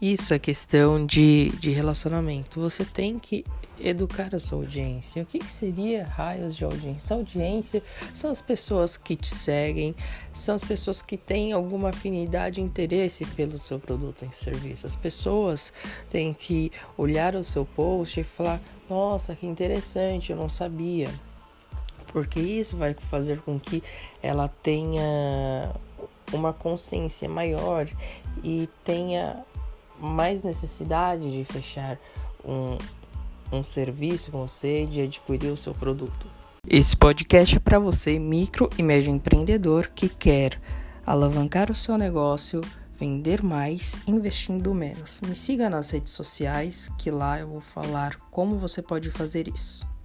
Isso é questão de, de relacionamento. Você tem que educar a sua audiência. O que, que seria raios de audiência? audiência são as pessoas que te seguem, são as pessoas que têm alguma afinidade e interesse pelo seu produto e serviço. As pessoas têm que olhar o seu post e falar: Nossa, que interessante, eu não sabia. Porque isso vai fazer com que ela tenha uma consciência maior e tenha mais necessidade de fechar um, um serviço com você, de adquirir o seu produto. Esse podcast é para você, micro e médio empreendedor que quer alavancar o seu negócio, vender mais, investindo menos. Me siga nas redes sociais, que lá eu vou falar como você pode fazer isso.